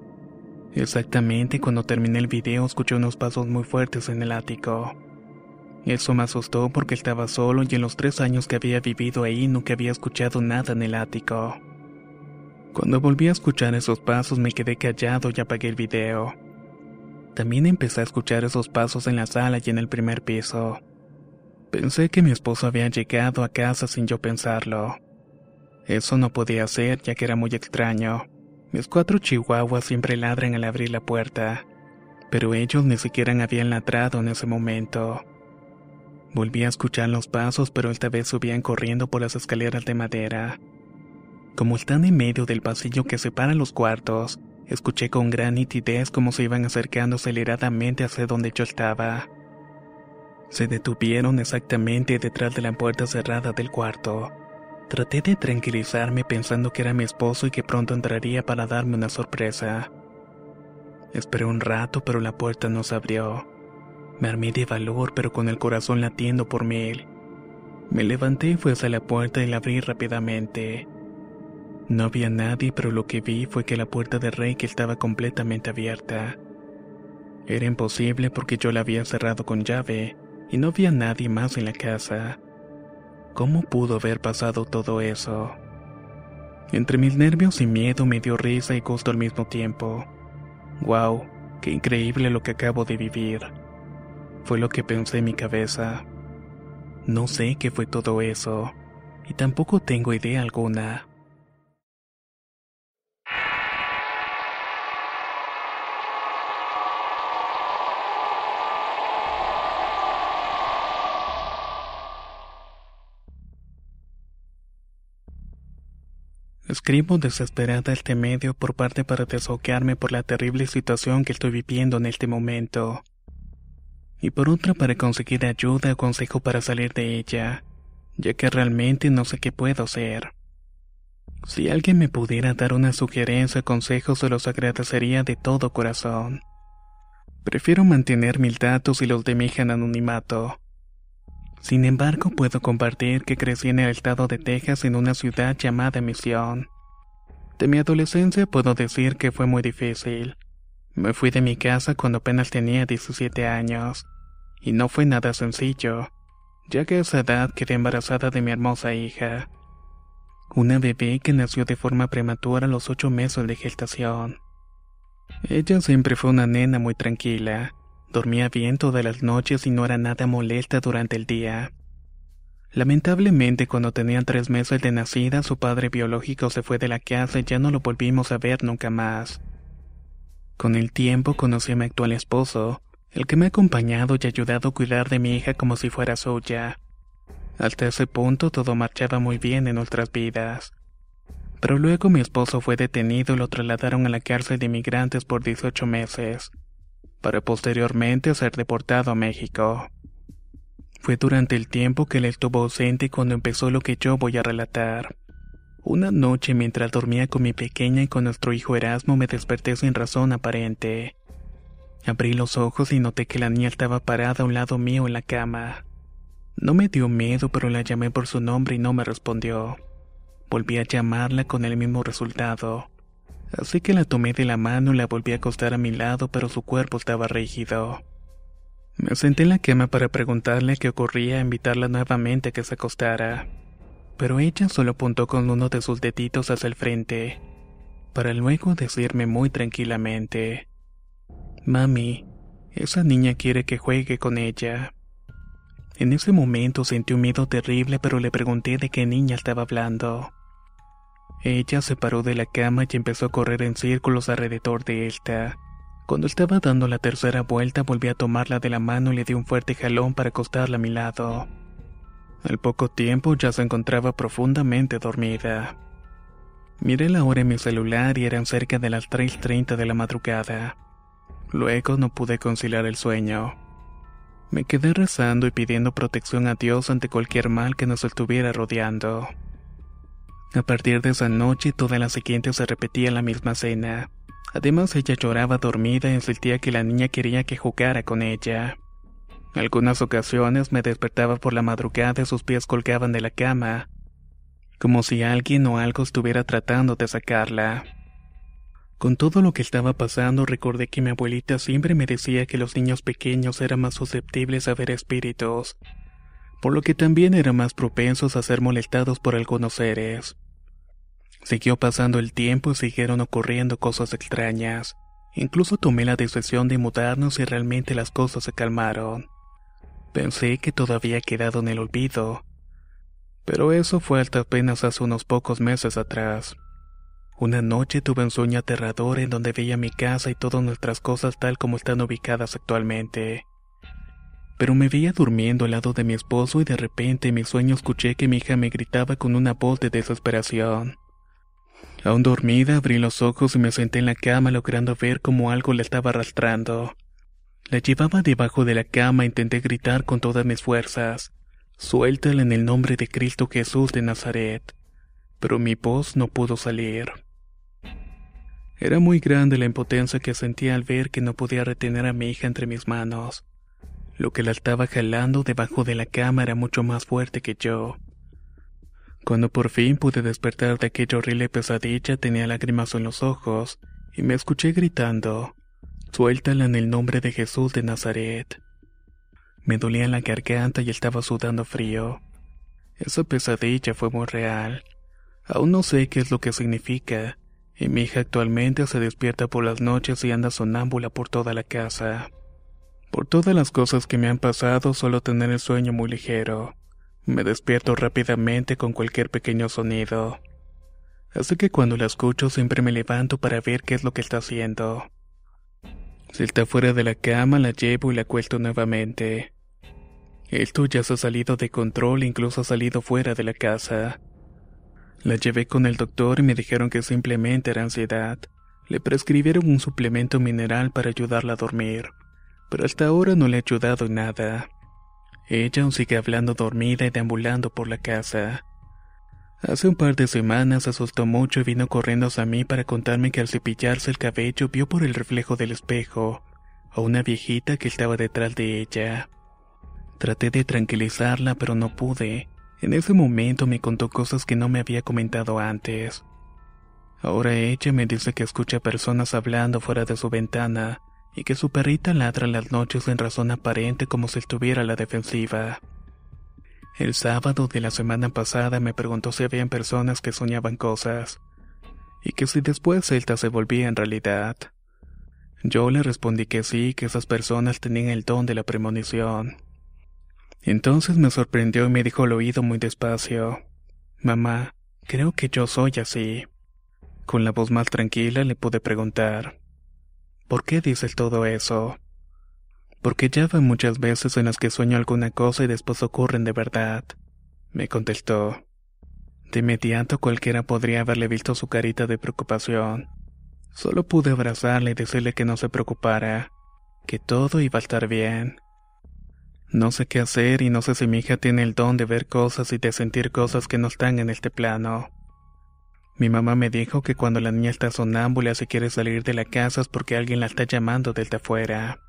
Exactamente cuando terminé el video escuché unos pasos muy fuertes en el ático. Eso me asustó porque estaba solo y en los tres años que había vivido ahí nunca había escuchado nada en el ático. Cuando volví a escuchar esos pasos me quedé callado y apagué el video. También empecé a escuchar esos pasos en la sala y en el primer piso. Pensé que mi esposo había llegado a casa sin yo pensarlo. Eso no podía ser ya que era muy extraño. Mis cuatro chihuahuas siempre ladran al abrir la puerta, pero ellos ni siquiera habían ladrado en ese momento. Volví a escuchar los pasos, pero esta vez subían corriendo por las escaleras de madera. Como están en medio del pasillo que separa los cuartos, escuché con gran nitidez cómo se iban acercando aceleradamente hacia donde yo estaba. Se detuvieron exactamente detrás de la puerta cerrada del cuarto. Traté de tranquilizarme pensando que era mi esposo y que pronto entraría para darme una sorpresa. Esperé un rato, pero la puerta no se abrió. Me armé de valor, pero con el corazón latiendo por mil. Me levanté y fui hacia la puerta y la abrí rápidamente. No había nadie, pero lo que vi fue que la puerta de Reiki estaba completamente abierta. Era imposible porque yo la había cerrado con llave y no había nadie más en la casa. ¿Cómo pudo haber pasado todo eso? Entre mis nervios y miedo me dio risa y gusto al mismo tiempo. ¡Wow! ¡Qué increíble lo que acabo de vivir! Fue lo que pensé en mi cabeza. No sé qué fue todo eso, y tampoco tengo idea alguna. Escribo desesperada este medio por parte para desahogarme por la terrible situación que estoy viviendo en este momento. Y por otra para conseguir ayuda o consejo para salir de ella, ya que realmente no sé qué puedo hacer. Si alguien me pudiera dar una sugerencia o consejo se los agradecería de todo corazón. Prefiero mantener mis datos y los de mi hija en anonimato sin embargo, puedo compartir que crecí en el estado de Texas en una ciudad llamada Misión. De mi adolescencia puedo decir que fue muy difícil. Me fui de mi casa cuando apenas tenía 17 años, y no fue nada sencillo, ya que a esa edad quedé embarazada de mi hermosa hija. Una bebé que nació de forma prematura a los ocho meses de gestación. Ella siempre fue una nena muy tranquila. Dormía bien todas las noches y no era nada molesta durante el día. Lamentablemente, cuando tenían tres meses de nacida, su padre biológico se fue de la casa y ya no lo volvimos a ver nunca más. Con el tiempo conocí a mi actual esposo, el que me ha acompañado y ayudado a cuidar de mi hija como si fuera suya. Hasta ese punto todo marchaba muy bien en nuestras vidas. Pero luego mi esposo fue detenido y lo trasladaron a la cárcel de inmigrantes por 18 meses, para posteriormente ser deportado a México. Fue durante el tiempo que él estuvo ausente cuando empezó lo que yo voy a relatar. Una noche mientras dormía con mi pequeña y con nuestro hijo Erasmo me desperté sin razón aparente. Abrí los ojos y noté que la niña estaba parada a un lado mío en la cama. No me dio miedo, pero la llamé por su nombre y no me respondió. Volví a llamarla con el mismo resultado. Así que la tomé de la mano y la volví a acostar a mi lado, pero su cuerpo estaba rígido. Me senté en la cama para preguntarle qué ocurría invitarla nuevamente a que se acostara. Pero ella solo apuntó con uno de sus deditos hacia el frente, para luego decirme muy tranquilamente, Mami, esa niña quiere que juegue con ella. En ese momento sentí un miedo terrible, pero le pregunté de qué niña estaba hablando. Ella se paró de la cama y empezó a correr en círculos alrededor de esta. Cuando estaba dando la tercera vuelta volví a tomarla de la mano y le di un fuerte jalón para acostarla a mi lado. Al poco tiempo ya se encontraba profundamente dormida. Miré la hora en mi celular y eran cerca de las 3.30 de la madrugada. Luego no pude conciliar el sueño. Me quedé rezando y pidiendo protección a Dios ante cualquier mal que nos estuviera rodeando. A partir de esa noche toda la siguiente se repetía la misma cena. Además ella lloraba dormida y sentía que la niña quería que jugara con ella. Algunas ocasiones me despertaba por la madrugada y sus pies colgaban de la cama, como si alguien o algo estuviera tratando de sacarla. Con todo lo que estaba pasando recordé que mi abuelita siempre me decía que los niños pequeños eran más susceptibles a ver espíritus, por lo que también eran más propensos a ser molestados por algunos seres. Siguió pasando el tiempo y siguieron ocurriendo cosas extrañas. Incluso tomé la decisión de mudarnos y realmente las cosas se calmaron. Pensé que todo había quedado en el olvido. Pero eso fue hasta apenas hace unos pocos meses atrás. Una noche tuve un sueño aterrador en donde veía mi casa y todas nuestras cosas tal como están ubicadas actualmente. Pero me veía durmiendo al lado de mi esposo y de repente en mi sueño escuché que mi hija me gritaba con una voz de desesperación. Aún dormida, abrí los ojos y me senté en la cama logrando ver cómo algo la estaba arrastrando. La llevaba debajo de la cama e intenté gritar con todas mis fuerzas. Suéltala en el nombre de Cristo Jesús de Nazaret. Pero mi voz no pudo salir. Era muy grande la impotencia que sentía al ver que no podía retener a mi hija entre mis manos. Lo que la estaba jalando debajo de la cama era mucho más fuerte que yo. Cuando por fin pude despertar de aquella horrible pesadilla tenía lágrimas en los ojos y me escuché gritando, Suéltala en el nombre de Jesús de Nazaret. Me dolía la garganta y estaba sudando frío. Esa pesadilla fue muy real. Aún no sé qué es lo que significa, y mi hija actualmente se despierta por las noches y anda sonámbula por toda la casa. Por todas las cosas que me han pasado, solo tener el sueño muy ligero. Me despierto rápidamente con cualquier pequeño sonido. Así que cuando la escucho siempre me levanto para ver qué es lo que está haciendo. Si está fuera de la cama, la llevo y la acuesto nuevamente. Esto ya se ha salido de control incluso ha salido fuera de la casa. La llevé con el doctor y me dijeron que simplemente era ansiedad. Le prescribieron un suplemento mineral para ayudarla a dormir, pero hasta ahora no le ha ayudado en nada. Ella aún sigue hablando dormida y deambulando por la casa. Hace un par de semanas asustó mucho y vino corriendo hacia mí para contarme que al cepillarse el cabello vio por el reflejo del espejo a una viejita que estaba detrás de ella. Traté de tranquilizarla, pero no pude. En ese momento me contó cosas que no me había comentado antes. Ahora ella me dice que escucha personas hablando fuera de su ventana y que su perrita ladra las noches en razón aparente como si estuviera a la defensiva. El sábado de la semana pasada me preguntó si habían personas que soñaban cosas, y que si después esta se volvía en realidad. Yo le respondí que sí, que esas personas tenían el don de la premonición. Entonces me sorprendió y me dijo al oído muy despacio, Mamá, creo que yo soy así. Con la voz más tranquila le pude preguntar, ¿por qué dices todo eso? Porque ya van muchas veces en las que sueño alguna cosa y después ocurren de verdad. Me contestó. De inmediato cualquiera podría haberle visto su carita de preocupación. Solo pude abrazarle y decirle que no se preocupara, que todo iba a estar bien. No sé qué hacer y no sé si mi hija tiene el don de ver cosas y de sentir cosas que no están en este plano. Mi mamá me dijo que cuando la niña está sonámbula si quiere salir de la casa es porque alguien la está llamando desde afuera.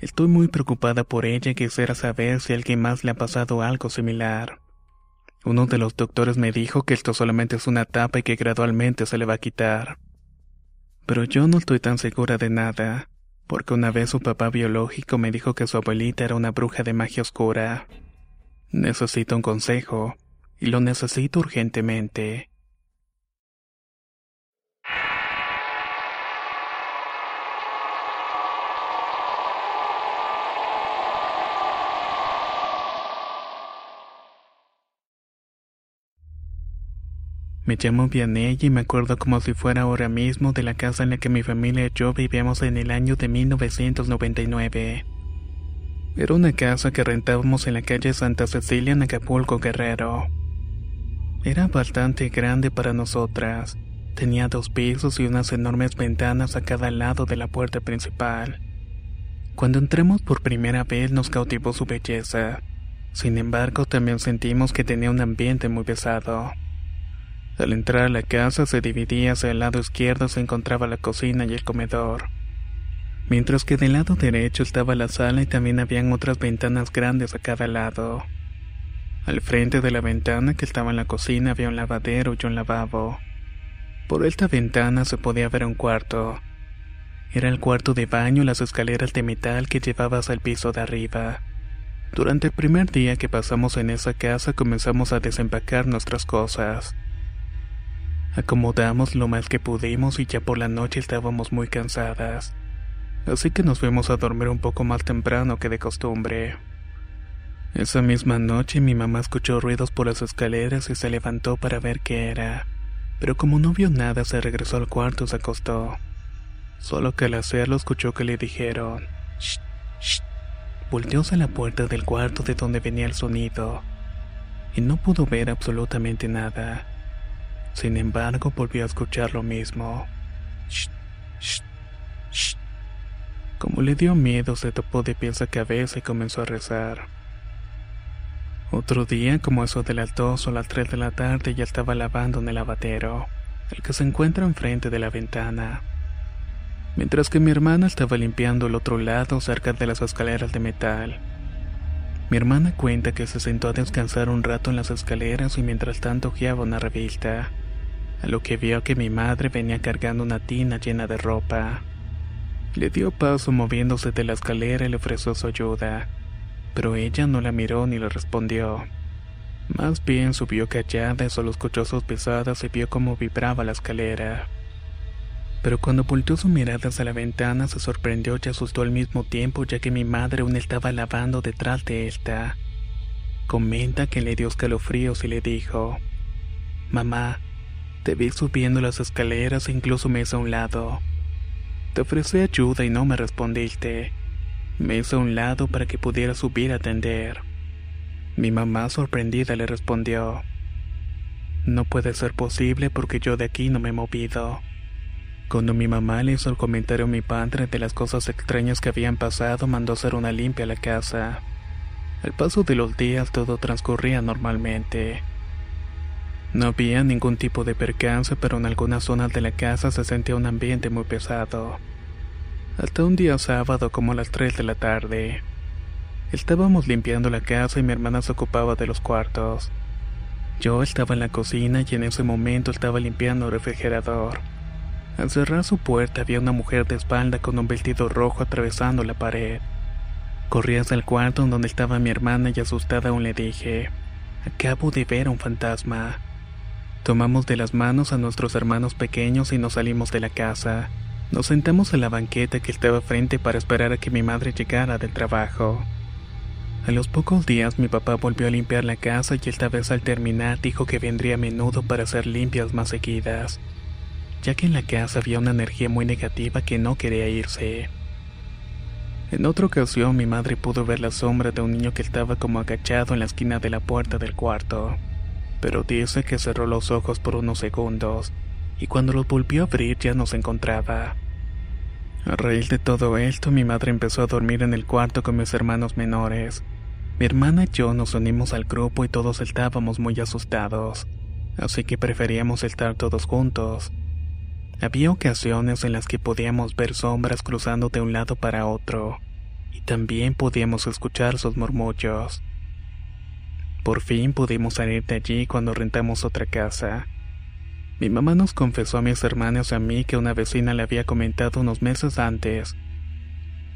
Estoy muy preocupada por ella y quisiera saber si a alguien más le ha pasado algo similar. Uno de los doctores me dijo que esto solamente es una etapa y que gradualmente se le va a quitar. Pero yo no estoy tan segura de nada, porque una vez su papá biológico me dijo que su abuelita era una bruja de magia oscura. Necesito un consejo, y lo necesito urgentemente. Me llamo Vianney y me acuerdo como si fuera ahora mismo de la casa en la que mi familia y yo vivíamos en el año de 1999. Era una casa que rentábamos en la calle Santa Cecilia en Acapulco, Guerrero. Era bastante grande para nosotras. Tenía dos pisos y unas enormes ventanas a cada lado de la puerta principal. Cuando entramos por primera vez nos cautivó su belleza. Sin embargo, también sentimos que tenía un ambiente muy pesado. Al entrar a la casa se dividía hacia el lado izquierdo se encontraba la cocina y el comedor. Mientras que del lado derecho estaba la sala y también habían otras ventanas grandes a cada lado. Al frente de la ventana que estaba en la cocina había un lavadero y un lavabo. Por esta ventana se podía ver un cuarto. Era el cuarto de baño y las escaleras de metal que llevabas al piso de arriba. Durante el primer día que pasamos en esa casa comenzamos a desempacar nuestras cosas. Acomodamos lo más que pudimos y ya por la noche estábamos muy cansadas. Así que nos fuimos a dormir un poco más temprano que de costumbre. Esa misma noche mi mamá escuchó ruidos por las escaleras y se levantó para ver qué era. Pero como no vio nada se regresó al cuarto y se acostó. Solo que al hacerlo escuchó que le dijeron Shh, shh. Volteó hacia la puerta del cuarto de donde venía el sonido y no pudo ver absolutamente nada. Sin embargo, volvió a escuchar lo mismo. Shh, shh. Como le dio miedo, se topó de pies a cabeza y comenzó a rezar. Otro día, como eso de las dos o las tres de la tarde, ya estaba lavando en el lavadero, el que se encuentra enfrente de la ventana. Mientras que mi hermana estaba limpiando el otro lado cerca de las escaleras de metal. Mi hermana cuenta que se sentó a descansar un rato en las escaleras y mientras tanto guiaba una revista, a lo que vio que mi madre venía cargando una tina llena de ropa. Le dio paso moviéndose de la escalera y le ofreció su ayuda, pero ella no la miró ni le respondió. Más bien subió callada y solo escuchó sus y vio cómo vibraba la escalera. Pero cuando volteó su mirada hacia la ventana se sorprendió y asustó al mismo tiempo ya que mi madre aún estaba lavando detrás de esta. Comenta que le dio escalofríos y le dijo, Mamá, te vi subiendo las escaleras e incluso me hice a un lado. Te ofrecí ayuda y no me respondiste. Me hice a un lado para que pudiera subir a atender. Mi mamá sorprendida le respondió, No puede ser posible porque yo de aquí no me he movido. Cuando mi mamá le hizo el comentario a mi padre de las cosas extrañas que habían pasado, mandó hacer una limpia a la casa. Al paso de los días todo transcurría normalmente. No había ningún tipo de percance, pero en algunas zonas de la casa se sentía un ambiente muy pesado. Hasta un día sábado como a las 3 de la tarde. Estábamos limpiando la casa y mi hermana se ocupaba de los cuartos. Yo estaba en la cocina y en ese momento estaba limpiando el refrigerador. Al cerrar su puerta había una mujer de espalda con un vestido rojo atravesando la pared. Corrí hacia el cuarto donde estaba mi hermana y asustada aún le dije, acabo de ver a un fantasma. Tomamos de las manos a nuestros hermanos pequeños y nos salimos de la casa. Nos sentamos en la banqueta que estaba frente para esperar a que mi madre llegara del trabajo. A los pocos días mi papá volvió a limpiar la casa y esta vez al terminar dijo que vendría a menudo para hacer limpias más seguidas, ya que en la casa había una energía muy negativa que no quería irse. En otra ocasión mi madre pudo ver la sombra de un niño que estaba como agachado en la esquina de la puerta del cuarto, pero dice que cerró los ojos por unos segundos y cuando los volvió a abrir ya no se encontraba. A raíz de todo esto mi madre empezó a dormir en el cuarto con mis hermanos menores. Mi hermana y yo nos unimos al grupo y todos estábamos muy asustados, así que preferíamos estar todos juntos. Había ocasiones en las que podíamos ver sombras cruzando de un lado para otro, y también podíamos escuchar sus murmullos. Por fin pudimos salir de allí cuando rentamos otra casa. Mi mamá nos confesó a mis hermanos y a mí que una vecina le había comentado unos meses antes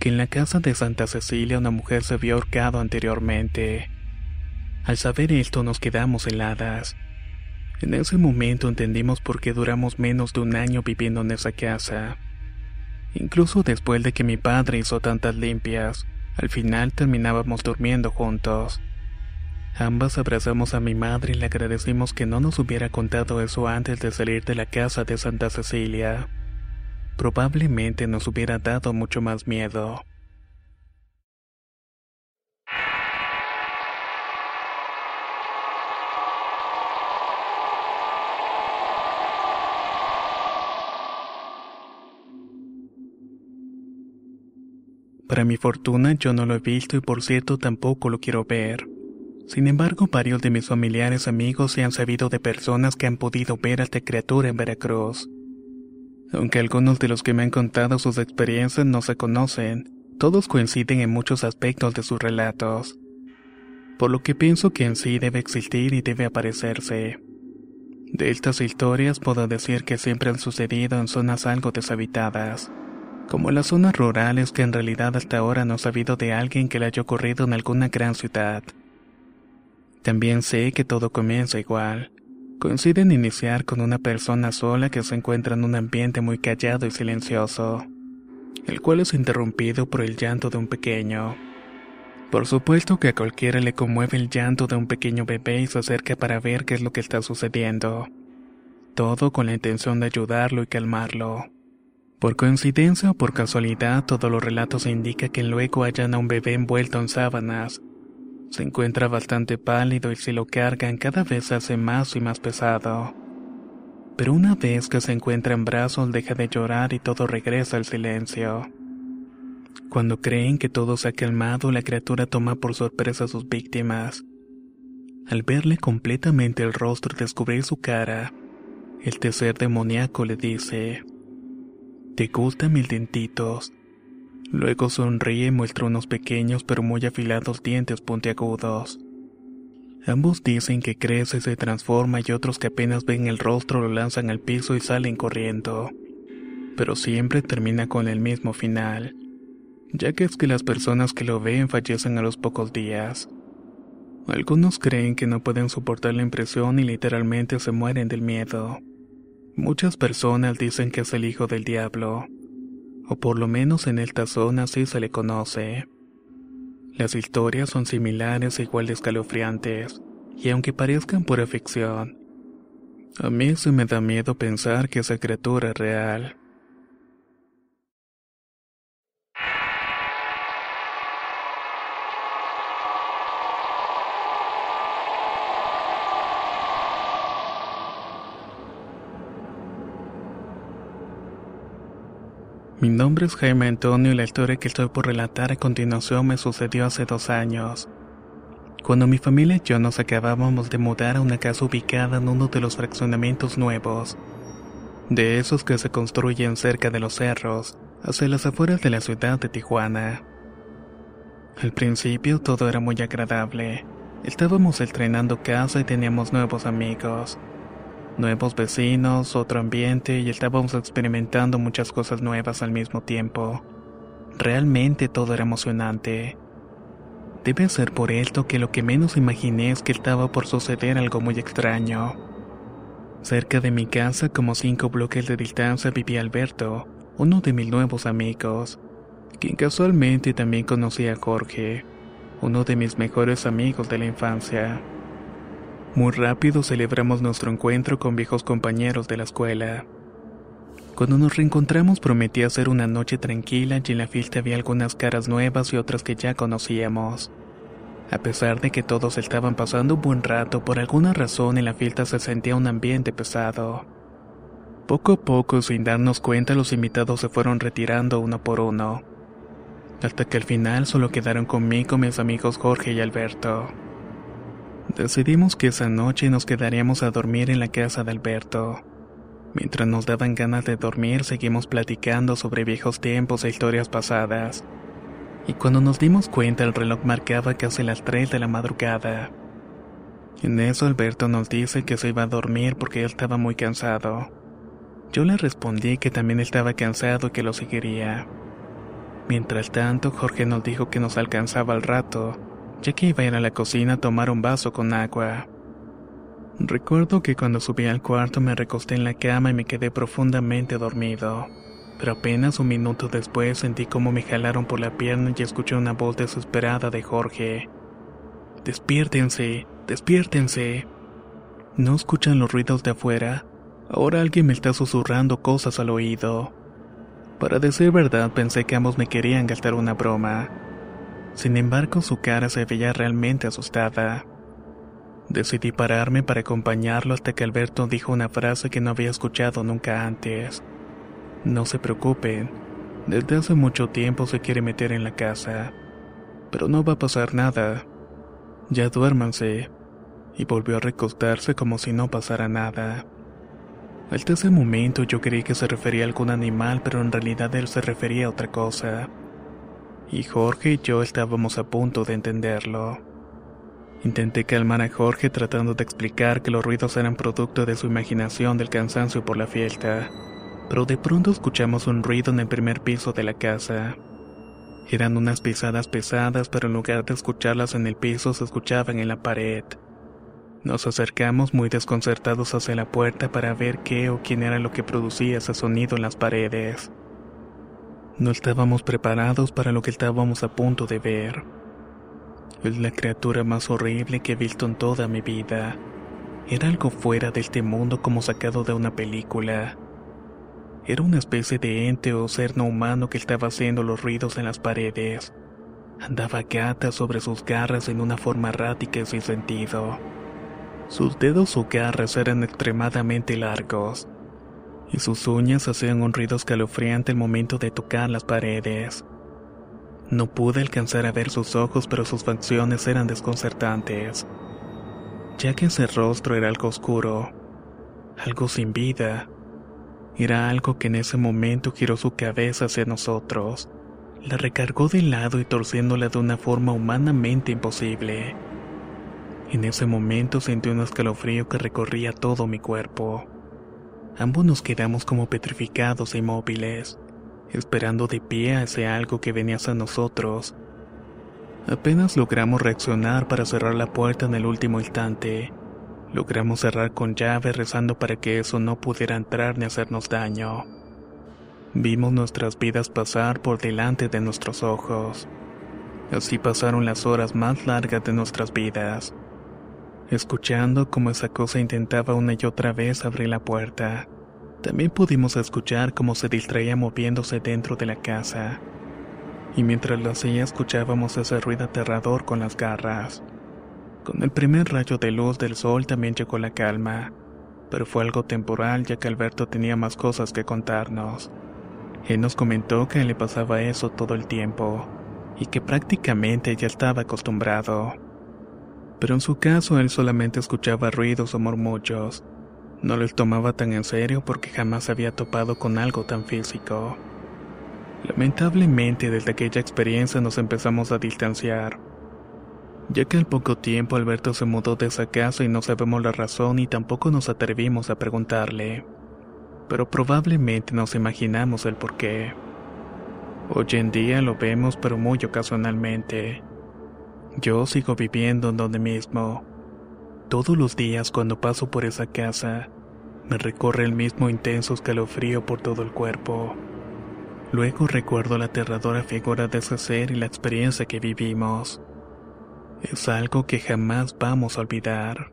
que en la casa de Santa Cecilia una mujer se había ahorcado anteriormente. Al saber esto nos quedamos heladas. En ese momento entendimos por qué duramos menos de un año viviendo en esa casa. Incluso después de que mi padre hizo tantas limpias, al final terminábamos durmiendo juntos. Ambas abrazamos a mi madre y le agradecimos que no nos hubiera contado eso antes de salir de la casa de Santa Cecilia. Probablemente nos hubiera dado mucho más miedo. Para mi fortuna yo no lo he visto y por cierto tampoco lo quiero ver. Sin embargo, varios de mis familiares amigos se han sabido de personas que han podido ver a esta criatura en Veracruz. Aunque algunos de los que me han contado sus experiencias no se conocen, todos coinciden en muchos aspectos de sus relatos. Por lo que pienso que en sí debe existir y debe aparecerse. De estas historias puedo decir que siempre han sucedido en zonas algo deshabitadas como las zonas rurales que en realidad hasta ahora no he sabido de alguien que le haya ocurrido en alguna gran ciudad. También sé que todo comienza igual. Coincide en iniciar con una persona sola que se encuentra en un ambiente muy callado y silencioso, el cual es interrumpido por el llanto de un pequeño. Por supuesto que a cualquiera le conmueve el llanto de un pequeño bebé y se acerca para ver qué es lo que está sucediendo. Todo con la intención de ayudarlo y calmarlo. Por coincidencia o por casualidad, todos los relatos indican que luego hallan a un bebé envuelto en sábanas. Se encuentra bastante pálido y si lo cargan cada vez se hace más y más pesado. Pero una vez que se encuentra en brazos deja de llorar y todo regresa al silencio. Cuando creen que todo se ha calmado, la criatura toma por sorpresa a sus víctimas. Al verle completamente el rostro y descubrir su cara, el tercer demoníaco le dice, ¿Te gustan mis dentitos? Luego sonríe y muestra unos pequeños pero muy afilados dientes puntiagudos. Ambos dicen que crece y se transforma y otros que apenas ven el rostro lo lanzan al piso y salen corriendo. Pero siempre termina con el mismo final, ya que es que las personas que lo ven fallecen a los pocos días. Algunos creen que no pueden soportar la impresión y literalmente se mueren del miedo. Muchas personas dicen que es el hijo del diablo, o por lo menos en esta zona sí se le conoce. Las historias son similares e igual de escalofriantes, y aunque parezcan pura ficción, a mí se me da miedo pensar que esa criatura es real. Mi nombre es Jaime Antonio y la historia que estoy por relatar a continuación me sucedió hace dos años. Cuando mi familia y yo nos acabábamos de mudar a una casa ubicada en uno de los fraccionamientos nuevos, de esos que se construyen cerca de los cerros, hacia las afueras de la ciudad de Tijuana. Al principio todo era muy agradable. Estábamos estrenando casa y teníamos nuevos amigos nuevos vecinos, otro ambiente y estábamos experimentando muchas cosas nuevas al mismo tiempo. Realmente todo era emocionante. Debe ser por esto que lo que menos imaginé es que estaba por suceder algo muy extraño. Cerca de mi casa, como cinco bloques de distancia, vivía Alberto, uno de mis nuevos amigos, quien casualmente también conocía a Jorge, uno de mis mejores amigos de la infancia. Muy rápido celebramos nuestro encuentro con viejos compañeros de la escuela. Cuando nos reencontramos prometí hacer una noche tranquila y en la fiesta había algunas caras nuevas y otras que ya conocíamos. A pesar de que todos estaban pasando un buen rato, por alguna razón en la fiesta se sentía un ambiente pesado. Poco a poco, sin darnos cuenta, los invitados se fueron retirando uno por uno, hasta que al final solo quedaron conmigo mis amigos Jorge y Alberto. Decidimos que esa noche nos quedaríamos a dormir en la casa de Alberto. Mientras nos daban ganas de dormir, seguimos platicando sobre viejos tiempos e historias pasadas. Y cuando nos dimos cuenta, el reloj marcaba casi las 3 de la madrugada. En eso Alberto nos dice que se iba a dormir porque él estaba muy cansado. Yo le respondí que también estaba cansado y que lo seguiría. Mientras tanto, Jorge nos dijo que nos alcanzaba al rato, ya que iba a ir a la cocina a tomar un vaso con agua. Recuerdo que cuando subí al cuarto me recosté en la cama y me quedé profundamente dormido, pero apenas un minuto después sentí como me jalaron por la pierna y escuché una voz desesperada de Jorge. Despiértense, despiértense. ¿No escuchan los ruidos de afuera? Ahora alguien me está susurrando cosas al oído. Para decir verdad pensé que ambos me querían gastar una broma. Sin embargo su cara se veía realmente asustada. Decidí pararme para acompañarlo hasta que Alberto dijo una frase que no había escuchado nunca antes. No se preocupen, desde hace mucho tiempo se quiere meter en la casa, pero no va a pasar nada. Ya duérmanse. Y volvió a recostarse como si no pasara nada. Hasta ese momento yo creí que se refería a algún animal, pero en realidad él se refería a otra cosa. Y Jorge y yo estábamos a punto de entenderlo. Intenté calmar a Jorge tratando de explicar que los ruidos eran producto de su imaginación del cansancio por la fiesta, pero de pronto escuchamos un ruido en el primer piso de la casa. Eran unas pisadas pesadas, pero en lugar de escucharlas en el piso se escuchaban en la pared. Nos acercamos muy desconcertados hacia la puerta para ver qué o quién era lo que producía ese sonido en las paredes. No estábamos preparados para lo que estábamos a punto de ver. Es la criatura más horrible que he visto en toda mi vida. Era algo fuera de este mundo como sacado de una película. Era una especie de ente o ser no humano que estaba haciendo los ruidos en las paredes. Andaba gata sobre sus garras en una forma errática y sin sentido. Sus dedos o garras eran extremadamente largos, y sus uñas hacían un ruido escalofriante al momento de tocar las paredes. No pude alcanzar a ver sus ojos, pero sus facciones eran desconcertantes, ya que ese rostro era algo oscuro, algo sin vida. Era algo que en ese momento giró su cabeza hacia nosotros, la recargó de lado y torciéndola de una forma humanamente imposible. En ese momento sentí un escalofrío que recorría todo mi cuerpo. Ambos nos quedamos como petrificados e inmóviles esperando de pie a ese algo que venía hacia nosotros. Apenas logramos reaccionar para cerrar la puerta en el último instante. Logramos cerrar con llave rezando para que eso no pudiera entrar ni hacernos daño. Vimos nuestras vidas pasar por delante de nuestros ojos. Así pasaron las horas más largas de nuestras vidas, escuchando cómo esa cosa intentaba una y otra vez abrir la puerta. También pudimos escuchar cómo se distraía moviéndose dentro de la casa. Y mientras lo hacía escuchábamos ese ruido aterrador con las garras. Con el primer rayo de luz del sol también llegó la calma, pero fue algo temporal ya que Alberto tenía más cosas que contarnos. Él nos comentó que le pasaba eso todo el tiempo, y que prácticamente ya estaba acostumbrado. Pero en su caso él solamente escuchaba ruidos o murmullos, no les tomaba tan en serio porque jamás había topado con algo tan físico. Lamentablemente desde aquella experiencia nos empezamos a distanciar, ya que al poco tiempo Alberto se mudó de esa casa y no sabemos la razón y tampoco nos atrevimos a preguntarle, pero probablemente nos imaginamos el porqué. Hoy en día lo vemos pero muy ocasionalmente. Yo sigo viviendo en donde mismo, todos los días cuando paso por esa casa, me recorre el mismo intenso escalofrío por todo el cuerpo. Luego recuerdo la aterradora figura de ese ser y la experiencia que vivimos. Es algo que jamás vamos a olvidar.